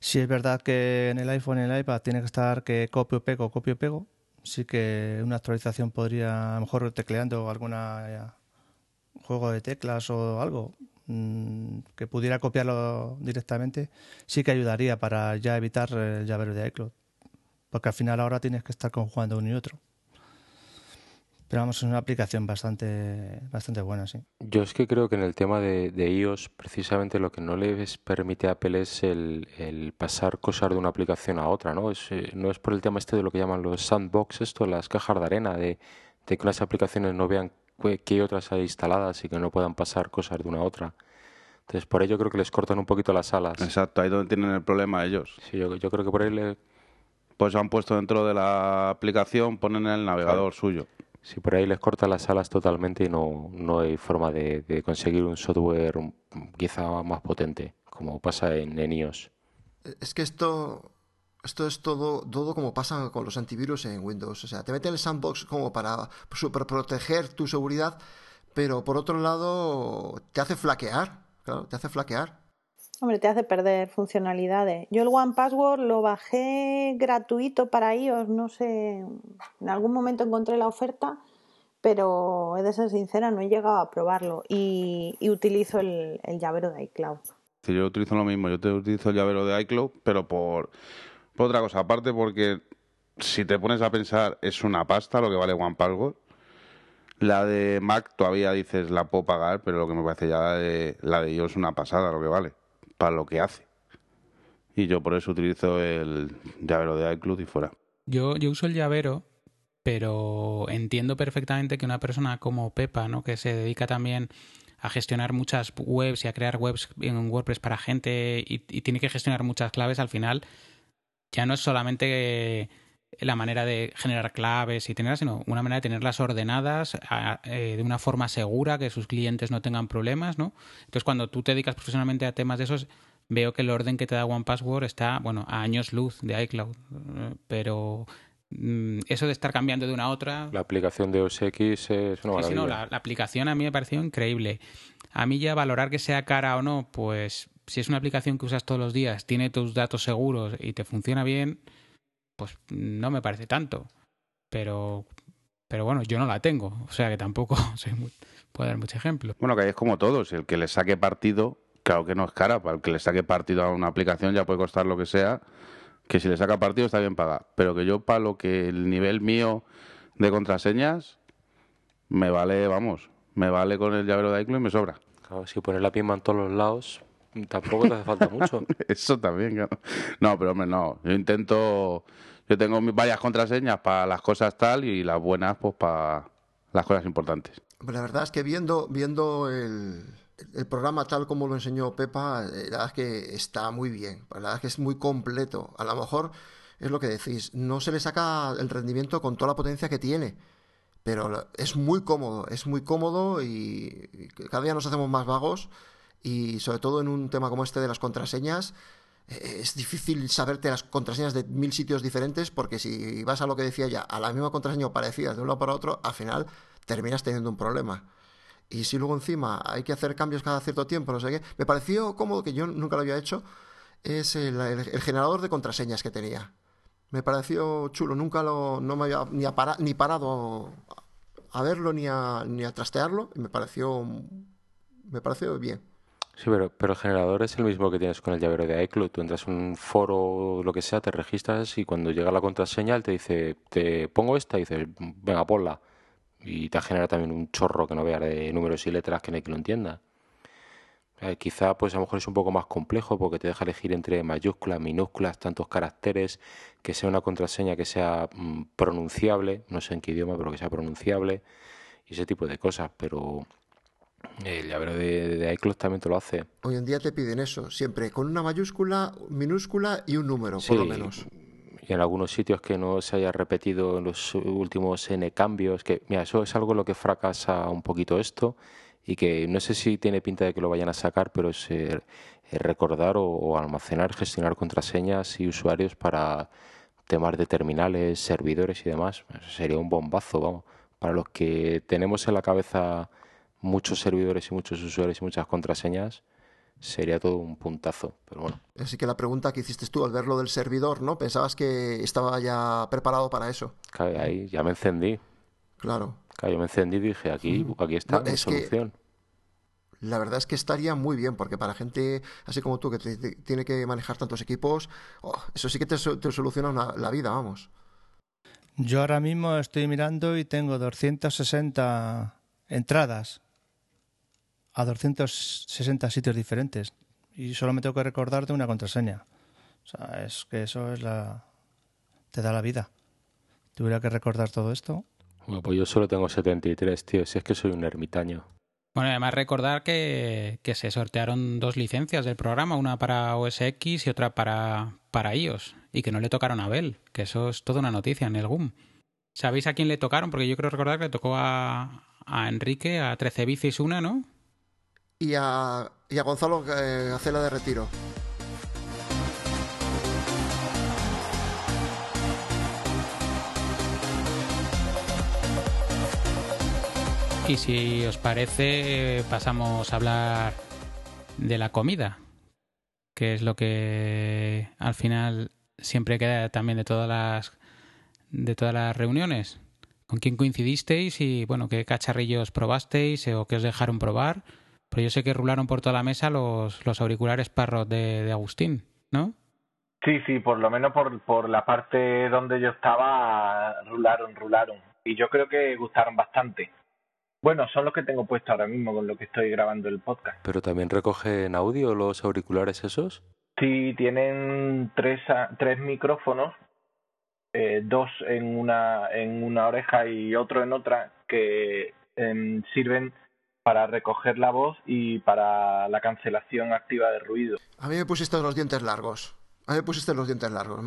Si es verdad que en el iPhone y el iPad tiene que estar que copio pego, copio pego, sí que una actualización podría, a lo mejor tecleando alguna eh, juego de teclas o algo mm, que pudiera copiarlo directamente, sí que ayudaría para ya evitar el llavero de iCloud. Porque al final ahora tienes que estar conjugando uno y otro. Pero vamos, es una aplicación bastante, bastante buena, sí. Yo es que creo que en el tema de, iOS, precisamente lo que no les permite a Apple es el, pasar cosas de una aplicación a otra, ¿no? Es, eh, no es por el tema este de lo que llaman los sandbox, esto, las cajas de arena, de, que las aplicaciones no vean qué otras hay instaladas y que no puedan pasar cosas de una a otra. Entonces, por ello creo que les cortan un poquito las alas. Exacto, ahí donde tienen el problema ellos. Sí, yo, yo creo que por ahí le... Pues han puesto dentro de la aplicación, ponen el navegador suyo. Si por ahí les corta las alas totalmente y no, no hay forma de, conseguir un software quizá más potente, como pasa en, iOS. Es que esto, esto es todo, todo como pasa con los antivirus en Windows. O sea, te meten el sandbox como para proteger tu seguridad, pero por otro lado te hace flaquear. Claro, te hace flaquear. Hombre, te hace perder funcionalidades. Yo el One Password lo bajé gratuito para iOS, no sé, en algún momento encontré la oferta, pero he de ser sincera, no he llegado a probarlo y, utilizo el, llavero de iCloud. yo utilizo lo mismo, yo te utilizo el llavero de iCloud, pero por, por otra cosa, aparte porque si te pones a pensar es una pasta lo que vale One Password. La de Mac todavía dices la puedo pagar, pero lo que me parece ya de, la de iOS es una pasada lo que vale para lo que hace. Y yo por eso utilizo el llavero de iCloud y fuera. Yo, yo uso el llavero, pero entiendo perfectamente que una persona como Pepa, ¿no? que se dedica también a gestionar muchas webs y a crear webs en WordPress para gente y, tiene que gestionar muchas claves, al final ya no es solamente la manera de generar claves y tenerlas, sino una manera de tenerlas ordenadas eh, de una forma segura, que sus clientes no tengan problemas, ¿no? Entonces, cuando tú te dedicas profesionalmente a temas de esos, veo que el orden que te da One Password está, bueno, a años luz de iCloud, pero mm, eso de estar cambiando de una a otra... La aplicación de OS X es una maravilla. no, la, la aplicación a mí me pareció increíble. A mí ya valorar que sea cara o no, pues si es una aplicación que usas todos los días, tiene tus datos seguros y te funciona bien pues no me parece tanto. Pero, pero bueno, yo no la tengo, o sea que tampoco soy puedo dar mucho ejemplo. Bueno, que ahí es como todos, el que le saque partido, claro que no es cara, para el que le saque partido a una aplicación ya puede costar lo que sea, que si le saca partido está bien pagado. Pero que yo para lo que el nivel mío de contraseñas me vale, vamos, me vale con el llavero de iCloud y me sobra. Claro, si pones la pima en todos los lados, tampoco te hace falta mucho. Eso también, claro. No, pero hombre, no. Yo intento yo tengo varias contraseñas para las cosas tal y las buenas pues para las cosas importantes. La verdad es que viendo, viendo el, programa tal como lo enseñó Pepa, la verdad es que está muy bien, la verdad es que es muy completo. A lo mejor es lo que decís, no se le saca el rendimiento con toda la potencia que tiene, pero es muy cómodo, es muy cómodo y cada día nos hacemos más vagos Y sobre todo en un tema como este de las contraseñas, eh, es difícil saberte las contraseñas de mil sitios diferentes porque si vas a lo que decía ya, a la misma contraseña o parecida de un lado para otro, al final terminas teniendo un problema. Y si luego encima hay que hacer cambios cada cierto tiempo, no sé qué, me pareció cómodo, que yo nunca lo había hecho, es el, generador de contraseñas que tenía. Me pareció chulo, nunca lo, no me había ni, ni parado a verlo ni a, ni a trastearlo, y me pareció, me pareció bien. Sí, pero, pero el generador es el mismo que tienes con el llavero de iCloud. Tú entras en un foro lo que sea, te registras y cuando llega la contraseña él te dice, te pongo esta y dices, venga, ponla. Y te genera también un chorro que no veas de números y letras que no hay que lo entienda. Eh, quizá pues a lo mejor es un poco más complejo porque te deja elegir entre mayúsculas, minúsculas, tantos caracteres, que sea una contraseña que sea mm, pronunciable, no sé en qué idioma, pero que sea pronunciable y ese tipo de cosas. Pero el llavero de, iCloud también te lo hace. Hoy en día te piden eso, siempre con una mayúscula, minúscula y un número, por lo menos. Y en algunos sitios que no se haya repetido en los últimos N cambios, que mira, eso es algo lo que fracasa un poquito esto y que no sé si tiene pinta de que lo vayan a sacar, pero es, eh, recordar o, almacenar, gestionar contraseñas y usuarios para temas de terminales, servidores y demás. Sería un bombazo, vamos. Para los que tenemos en la cabeza muchos servidores y muchos usuarios y muchas contraseñas, sería todo un puntazo, pero bueno. Así que la pregunta que hiciste tú al ver lo del servidor, ¿no? ¿Pensabas que estaba ya preparado para eso? ahí ya me encendí. Claro. Claro, yo me encendí y dije, aquí, aquí está la solución. la verdad es que estaría muy bien, porque para gente así como tú, que tiene que manejar tantos equipos, oh, eso sí que te, te soluciona la vida, vamos. Yo ahora mismo estoy mirando y tengo 260 entradas a 260 sitios diferentes y solo me tengo que recordar de una contraseña. O sea, es que eso es la te da la vida. Tuviera que recordar todo esto. Bueno, pues yo solo tengo 73, tío, si es que soy un ermitaño. Bueno, además recordar que, que se sortearon dos licencias del programa, una para OS X y otra para, para iOS, y que no le tocaron a Abel, que eso es toda una noticia en el GUM. ¿Sabéis a quién le tocaron? Porque yo creo recordar que le tocó a, a Enrique, a 13 bicis una, ¿no? Y a, y a Gonzalo eh, Acela de Retiro. Y si os parece, pasamos a hablar de la comida, que es lo que al final siempre queda también de todas las de todas las reuniones con quién coincidisteis y, bueno, qué cacharrillos probasteis o qué os dejaron probar. Pero yo sé que rularon por toda la mesa los, los auriculares Parrot de, de Agustín, ¿no? Sí, sí, por lo menos por, por la parte donde yo estaba, rularon, rularon. Y yo creo que gustaron bastante. Bueno, son los que tengo puesto ahora mismo con lo que estoy grabando el podcast. ¿Pero también recogen audio los auriculares esos? Sí, tienen tres, tres micrófonos eh, dos en una, en una oreja y otro en otra que em, sirven para recoger la voz y para la cancelación activa de ruido. A mí me pusiste los dientes largos. A mí me pusiste los dientes largos.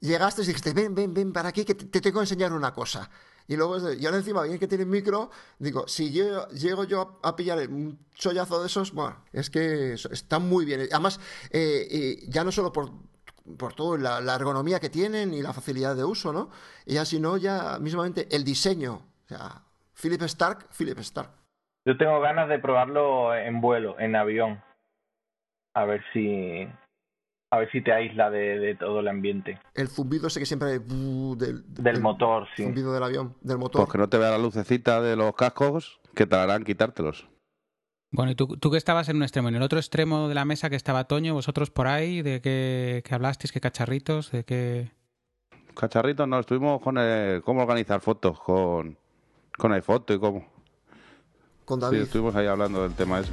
Llegaste y dijiste, ven, ven, ven para aquí que te, tengo que enseñar una cosa. Y luego, y ahora encima, bien que tiene micro, digo, si llego, llego yo a, pillar un chollazo de esos, bueno, es que está muy bien. Además, eh, ya no solo por, por todo la, ergonomía que tienen y la facilidad de uso, ¿no? Y ya si no, ya mismamente el diseño. O sea, Philip Stark, Philip Stark. Yo tengo ganas de probarlo en vuelo, en avión. A ver si a ver si te aísla de, todo el ambiente. El zumbido ese que siempre hay del, del motor, sí. Zumbido del avión, del motor. Pues que no te vea la lucecita de los cascos que te harán quitártelos. Bueno, y tú, tú que estabas en un extremo, en el otro extremo de la mesa que estaba Toño, vosotros por ahí, ¿de qué, hablasteis? ¿Qué cacharritos? ¿De qué...? Cacharritos no, estuvimos con el, cómo organizar fotos, con, con iPhoto y cómo. Con David. Sí, estuvimos ahí hablando del tema ese.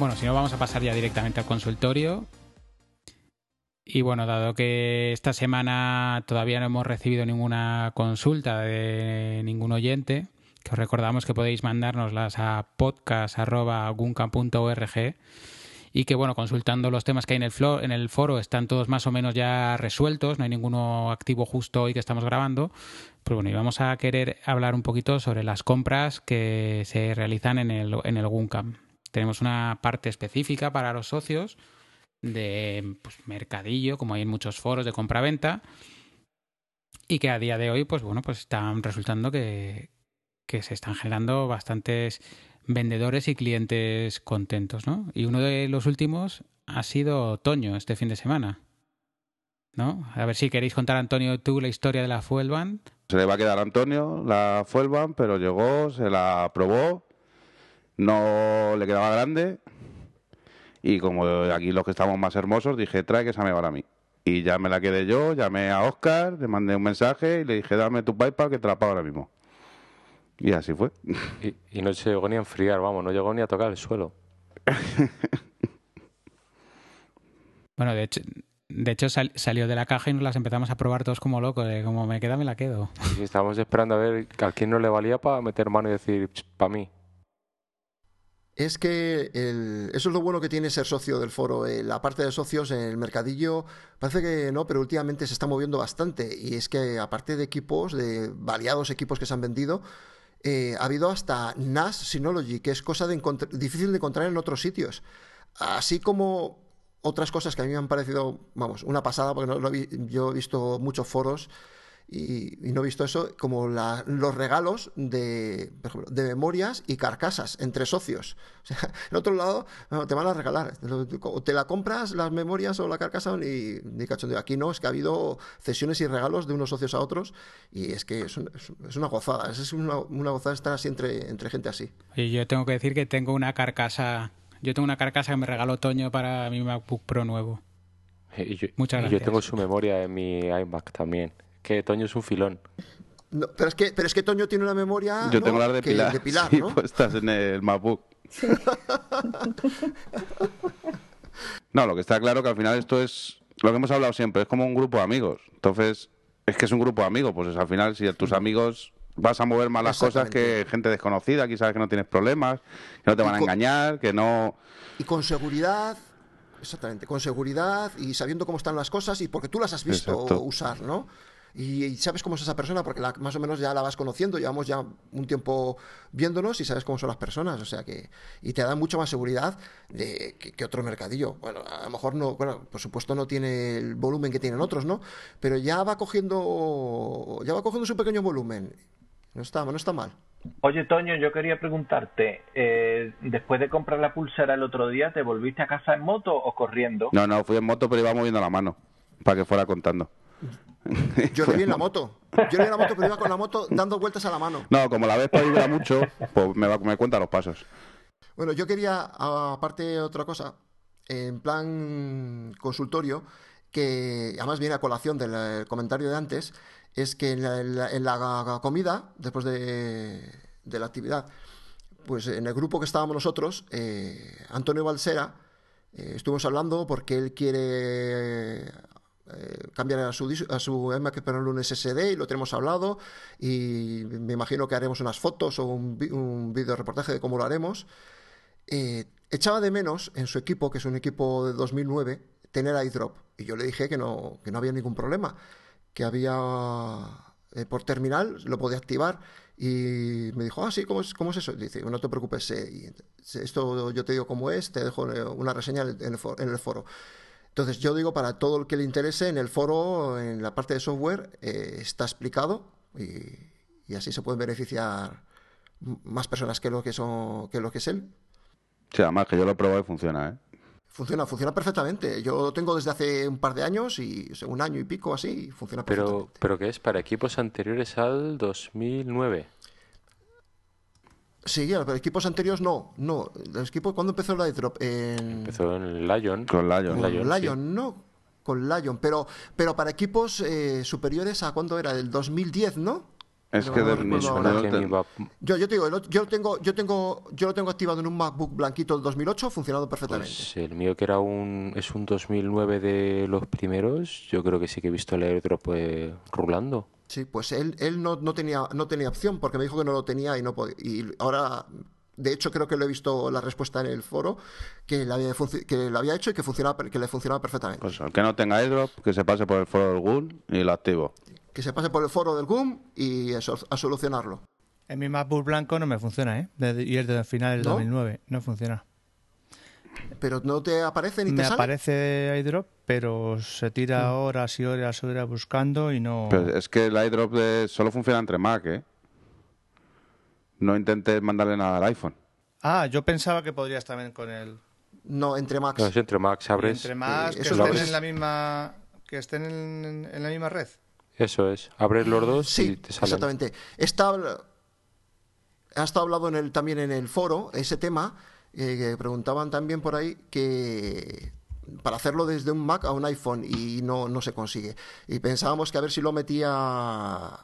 Bueno, si no, vamos a pasar ya directamente al consultorio. Y bueno, dado que esta semana todavía no hemos recibido ninguna consulta de ningún oyente, que os recordamos que podéis mandárnoslas a podcast.guncam.org y que bueno, consultando los temas que hay en el, en el foro están todos más o menos ya resueltos, no hay ninguno activo justo hoy que estamos grabando. Pues bueno, y vamos a querer hablar un poquito sobre las compras que se realizan en el, en el. Tenemos una parte específica para los socios de pues, mercadillo, como hay en muchos foros de compra-venta, y que a día de hoy, pues bueno, pues están resultando que, que se están generando bastantes vendedores y clientes contentos, ¿no? Y uno de los últimos ha sido Toño este fin de semana. ¿No? A ver si queréis contar, Antonio, tú la historia de la Fuelban. Se le va a quedar a Antonio la Fuelban, pero llegó, se la probó, no le quedaba grande y como aquí los que estamos más hermosos, dije, trae que esa me va a mí. Y ya me la quedé yo, llamé a Oscar, le mandé un mensaje y le dije, dame tu PayPal que te la pago ahora mismo. Y así fue. Y, no se llegó ni a enfriar, vamos, no llegó ni a tocar el suelo. bueno, de hecho, de hecho salió de la caja y nos las empezamos a probar todos como locos, como me queda, me la quedo. Y estábamos esperando a ver a quién no le valía para meter mano y decir, para mí. Es que eso es lo bueno que tiene ser socio del foro. Eh, la parte de socios en el mercadillo parece que no, pero últimamente se está moviendo bastante. Y es que aparte de equipos, de variados equipos que se han vendido, eh, ha habido hasta NAS Synology, que es cosa de difícil de encontrar en otros sitios. Así como otras cosas que a mí me han parecido, vamos, una pasada, porque no, yo he visto muchos foros y, no he visto eso, como los regalos de, de memorias y carcasas entre socios. O sea, en otro lado te van a regalar, te la compras las memorias o la carcasa ni, ni cachondeo. Aquí no, es que ha habido cesiones y regalos de unos socios a otros y es que es, es una gozada, es una, una, gozada estar así entre, entre gente así. Y yo tengo que decir que tengo una carcasa, yo tengo una carcasa que me regaló Toño para mi MacBook Pro nuevo. Muchas gracias. yo tengo su memoria en mi iMac también que Toño es un filón. pero, es que, pero es que Toño tiene una memoria. Yo tengo la de Pilar. De Pilar sí, pues estás en el MacBook. no, lo que está claro que al final esto es lo que hemos hablado siempre, es como un grupo de amigos. Entonces, es que es un grupo de amigos, pues al final, si a tus amigos vas a mover más las cosas que gente desconocida, aquí sabes que no tienes problemas, que no te van a engañar, que no. Y con seguridad. Exactamente, con seguridad y sabiendo cómo están las cosas y porque tú las has visto usar, ¿no? Y, sabes cómo es esa persona porque más o menos ya la vas conociendo, llevamos ya un tiempo viéndonos y sabes cómo son las personas, o sea que y te da mucho más seguridad de que, otro mercadillo. Bueno, a lo mejor no, bueno, por supuesto no tiene el volumen que tienen otros, ¿no? Pero ya va cogiendo ya va cogiendo su pequeño volumen. No está, no está mal. Oye, Toño, yo quería preguntarte, eh, después de comprar la pulsera el otro día, ¿te volviste a casa en moto o corriendo? No, no, fui en moto, pero iba moviendo la mano para que fuera contando. Yo le vi en la moto. Yo le vi en la moto, pero iba con la moto dando vueltas a la mano. No, como la Vespa vibra mucho, pues me, me cuenta los pasos. Bueno, yo quería, aparte otra cosa, en plan consultorio, que además viene a colación del comentario de antes, es que en la, comida, después de, la actividad, pues en el grupo que estábamos nosotros, eh, Antonio Balsera, eh, estuvimos hablando porque él quiere eh, cambiar a su, a su Mac para un SSD y lo tenemos hablado y me imagino que haremos unas fotos o un, un vídeo reportaje de cómo lo haremos. Eh, echaba de menos en su equipo, que es un equipo de 2009, tener iDrop. Y yo le dije que no, que no había ningún problema, que había eh, por terminal, lo podía activar. Y me dijo, ah, sí, ¿cómo es, cómo es eso? dice, no te preocupes, esto yo te digo cómo es, te dejo una reseña en el foro. Entonces, yo digo para todo el que le interese, en el foro, en la parte de software, eh, está explicado y, así se pueden beneficiar más personas que lo que, son, que lo que es él. Sí, además que yo lo he probado y funciona, ¿eh? Funciona, funciona perfectamente. Yo lo tengo desde hace un par de años y un año y pico así, funciona perfectamente. Pero, ¿pero qué es? ¿Para equipos anteriores al 2009? Sí, pero equipos anteriores no, no. Los equipos, ¿cuándo empezó el iDrop? Empezó en Lion. Con Lion. Con Lion, no. Con Lion, pero, pero para equipos eh, superiores a cuándo era, del 2010, ¿no? Es que yo, yo, te digo, yo tengo, yo tengo, yo lo tengo activado en un MacBook blanquito del 2008, funcionando perfectamente. Pues el mío que era un, es un 2009 de los primeros, yo creo que sí que he visto el airdrop pues, rulando. Sí, pues él, él no, no, tenía, no tenía opción porque me dijo que no lo tenía y no podía. Y ahora De hecho, creo que lo he visto la respuesta en el foro, que lo había, que había hecho y que, funcionaba, que le funcionaba perfectamente. Pues el que no tenga airdrop, que se pase por el foro del GUN y lo activo. Que se pase por el foro del GUM y a solucionarlo. En mi MacBook blanco no me funciona, ¿eh? Y es del final del 2009, no funciona. Pero no te aparece ni me te sale. aparece iDrop, pero se tira mm. horas y horas y horas buscando y no. es que el iDrop solo funciona entre Mac, ¿eh? No intentes mandarle nada al iPhone. Ah, yo pensaba que podrías también con el. No, entre Macs. No, entre Macs abres. entre Macs que, estén en la misma que estén en, la misma red. Eso es. Abres los dos sí, y te sale. Exactamente. Está ha estado hablado en el, también en el foro ese tema eh, que preguntaban también por ahí que para hacerlo desde un Mac a un iPhone y no, no se consigue. Y pensábamos que a ver si lo metía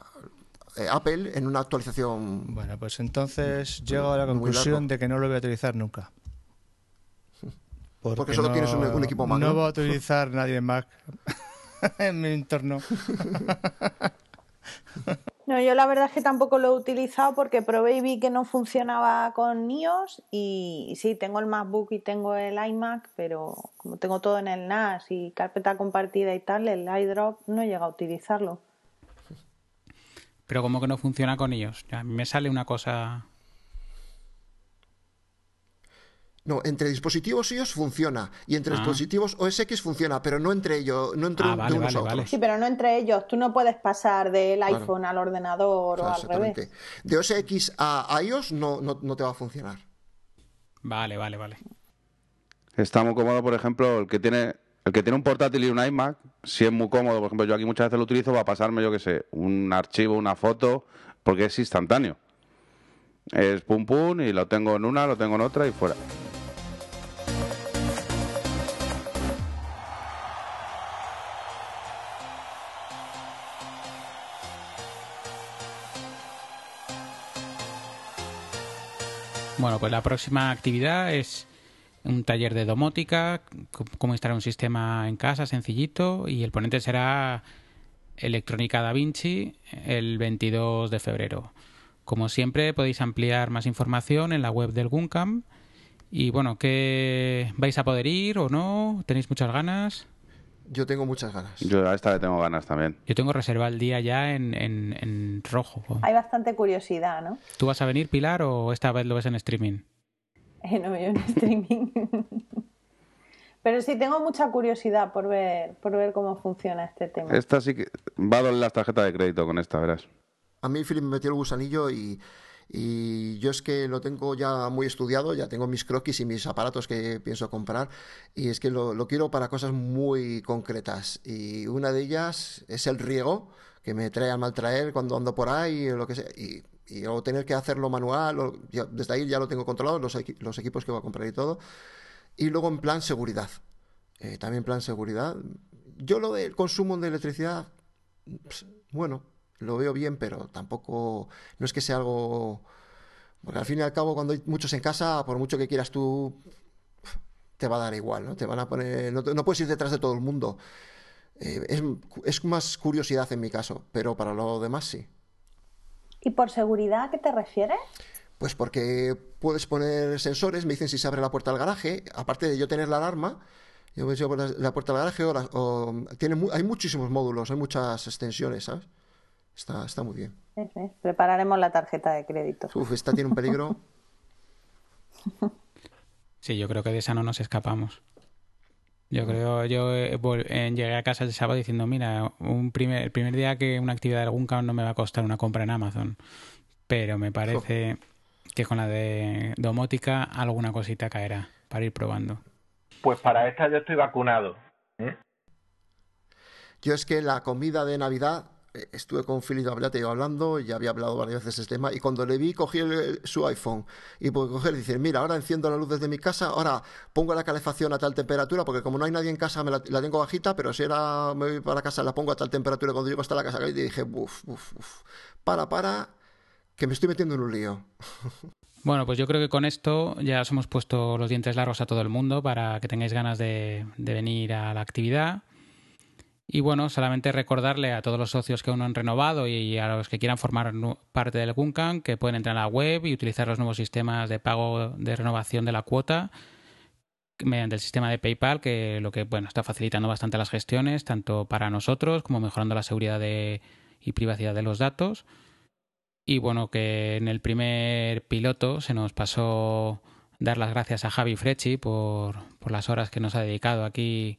eh, Apple en una actualización. Bueno, pues entonces llego a la conclusión de que no lo voy a utilizar nunca. Porque, solo tienes un, equipo Mac. No, no, voy a utilizar nadie Mac en mi entorno. No, yo la verdad es que tampoco lo he utilizado porque probé y vi que no funcionaba con iOS y, sí, tengo el MacBook y tengo el iMac, pero como tengo todo en el NAS y carpeta compartida y tal, el iDrop no llega a utilizarlo. Pero como que no funciona con iOS. A mí me sale una cosa No, entre dispositivos iOS funciona y entre ah. dispositivos OS X funciona, pero no entre ellos, no entre ah, unos a otros. Sí, pero no entre ellos. Tú no puedes pasar del iPhone al ordenador o al revés. De OS X a iOS no, no, te va a funcionar. Vale, vale, vale. Está muy cómodo, por ejemplo, el que tiene el que tiene un portátil y un iMac, si es muy cómodo, por ejemplo, yo aquí muchas veces lo utilizo para pasarme, yo qué sé, un archivo, una foto, porque es instantáneo. Es pum pum y lo tengo en una, lo tengo en otra y fuera. Bueno, pues la próxima actividad es un taller de domótica, cómo instalar un sistema en casa sencillito y el ponente será Electrónica Da Vinci el 22 de febrero. Como siempre podéis ampliar más información en la web del Guncam y bueno, ¿qué vais a poder ir o no? ¿Tenéis muchas ganas? Yo tengo muchas ganas. Yo a esta le tengo ganas también. Yo tengo reserva el día ya en, en, rojo. Hay bastante curiosidad, ¿no? ¿Tú vas a venir, Pilar, o esta vez lo ves en streaming? Eh, no, yo en streaming. Pero sí tengo mucha curiosidad por ver, por ver cómo funciona este tema. Esta sí que va a doler la tarjeta de crédito con esta, verás. A mí Philip me metió el gusanillo y, y yo es que lo tengo ya muy estudiado, ya tengo mis croquis y mis aparatos que pienso comprar y es que lo, quiero para cosas muy concretas y una de ellas es el riego que me trae a mal traer cuando ando por ahí o lo que sea y, y tener que hacerlo manual, desde ahí ya lo tengo controlado, los, equipos que voy a comprar y todo y luego en plan seguridad, eh, también plan seguridad. Yo lo del consumo de electricidad, bueno, lo veo bien, pero tampoco, no es que sea algo... Porque al fin y al cabo, cuando hay muchos en casa, por mucho que quieras tú, te va a dar igual, ¿no? Te van a poner, no, puedes ir detrás de todo el mundo. Eh, es, es, más curiosidad en mi caso, pero para lo demás sí. ¿Y por seguridad a qué te refieres? Pues porque puedes poner sensores, me dicen si se abre la puerta del garaje, aparte de yo tener la alarma, yo me por la puerta del garaje o, tiene, hay muchísimos módulos, hay muchas extensiones, ¿sabes? Está, está muy bien. Prepararemos la tarjeta de crédito. Uf, esta tiene un peligro. sí, yo creo que de esa no nos escapamos. Yo creo, yo eh, llegué a casa el sábado diciendo, mira, un primer, el primer día que una actividad de algún caos no me va a costar una compra en Amazon. Pero me parece que con la de domótica alguna cosita caerá para ir probando. Pues para esta yo estoy vacunado. ¿eh? Yo es que la comida de Navidad estuve con Philip Ablate hablando, y había hablado varias veces de este tema, y cuando le vi, cogí su iPhone y pude coger decir, mira, ahora enciendo la luz desde mi casa, ahora pongo la calefacción a tal temperatura, porque como no hay nadie en casa, me la, tengo bajita, pero si era me voy para casa, la pongo a tal temperatura, cuando llego hasta la casa, y dije, uff, uff, para, para, que me estoy metiendo en un lío. Bueno, pues yo creo que con esto ya os hemos puesto los dientes largos a todo el mundo para que tengáis ganas de venir a la actividad. Y bueno, solamente recordarle a todos los socios que aún no han renovado y a los que quieran formar parte del Guncan que pueden entrar a la web y utilizar los nuevos sistemas de pago de renovación de la cuota mediante el sistema de PayPal, que lo que bueno está facilitando bastante las gestiones, tanto para nosotros como mejorando la seguridad y privacidad de los datos. Y bueno, que en el primer piloto se nos pasó dar las gracias a Javi Frecci por, por las horas que nos ha dedicado aquí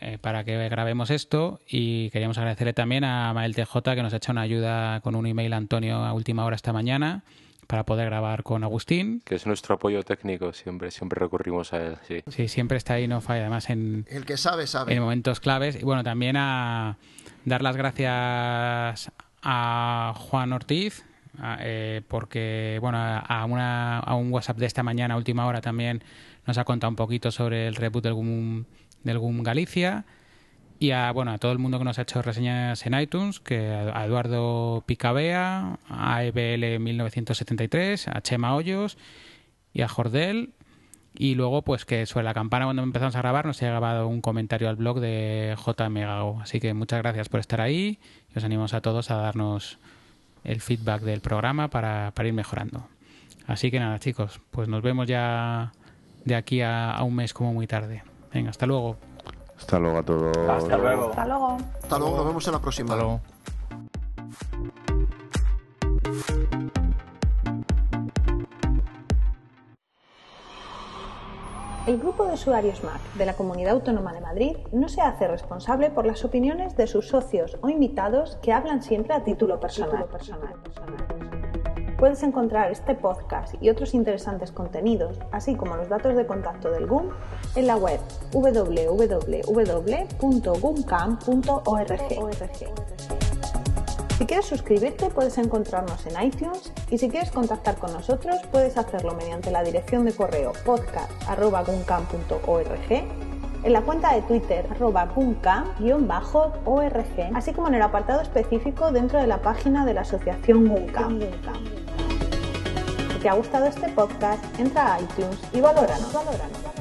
eh, para que grabemos esto y queríamos agradecerle también a Mael TJ que nos ha hecho una ayuda con un email a Antonio a última hora esta mañana para poder grabar con Agustín. Que es nuestro apoyo técnico, siempre, siempre recurrimos a él, sí. Sí, siempre está ahí, no falla, además en... El que sabe, sabe. En momentos claves. Y bueno, también a dar las gracias a Juan Ortiz, eh, porque bueno, a, una, a un WhatsApp de esta mañana, a última hora, también nos ha contado un poquito sobre el reboot del GUM, del GUM Galicia y a bueno a todo el mundo que nos ha hecho reseñas en iTunes, que a Eduardo Picabea, a EBL 1973, a Chema Hoyos y a Jordel. Y luego, pues que sobre la campana cuando empezamos a grabar nos ha grabado un comentario al blog de JMGAO. Así que muchas gracias por estar ahí y os animamos a todos a darnos el feedback del programa para, para ir mejorando. Así que nada, chicos, pues nos vemos ya de aquí a un mes como muy tarde. Venga, hasta luego. Hasta luego a todos. Hasta luego. Hasta luego. Hasta luego, nos vemos en la próxima. Hasta luego. El grupo de usuarios Mac de la Comunidad Autónoma de Madrid no se hace responsable por las opiniones de sus socios o invitados que hablan siempre a título personal. Puedes encontrar este podcast y otros interesantes contenidos, así como los datos de contacto del GUM, en la web www.gumcam.org. Si quieres suscribirte puedes encontrarnos en iTunes y si quieres contactar con nosotros puedes hacerlo mediante la dirección de correo podcast.guncam.org en la cuenta de Twitter arroba guncam-org, así como en el apartado específico dentro de la página de la asociación Guncam. Si te ha gustado este podcast, entra a iTunes y valóranos. valóranos.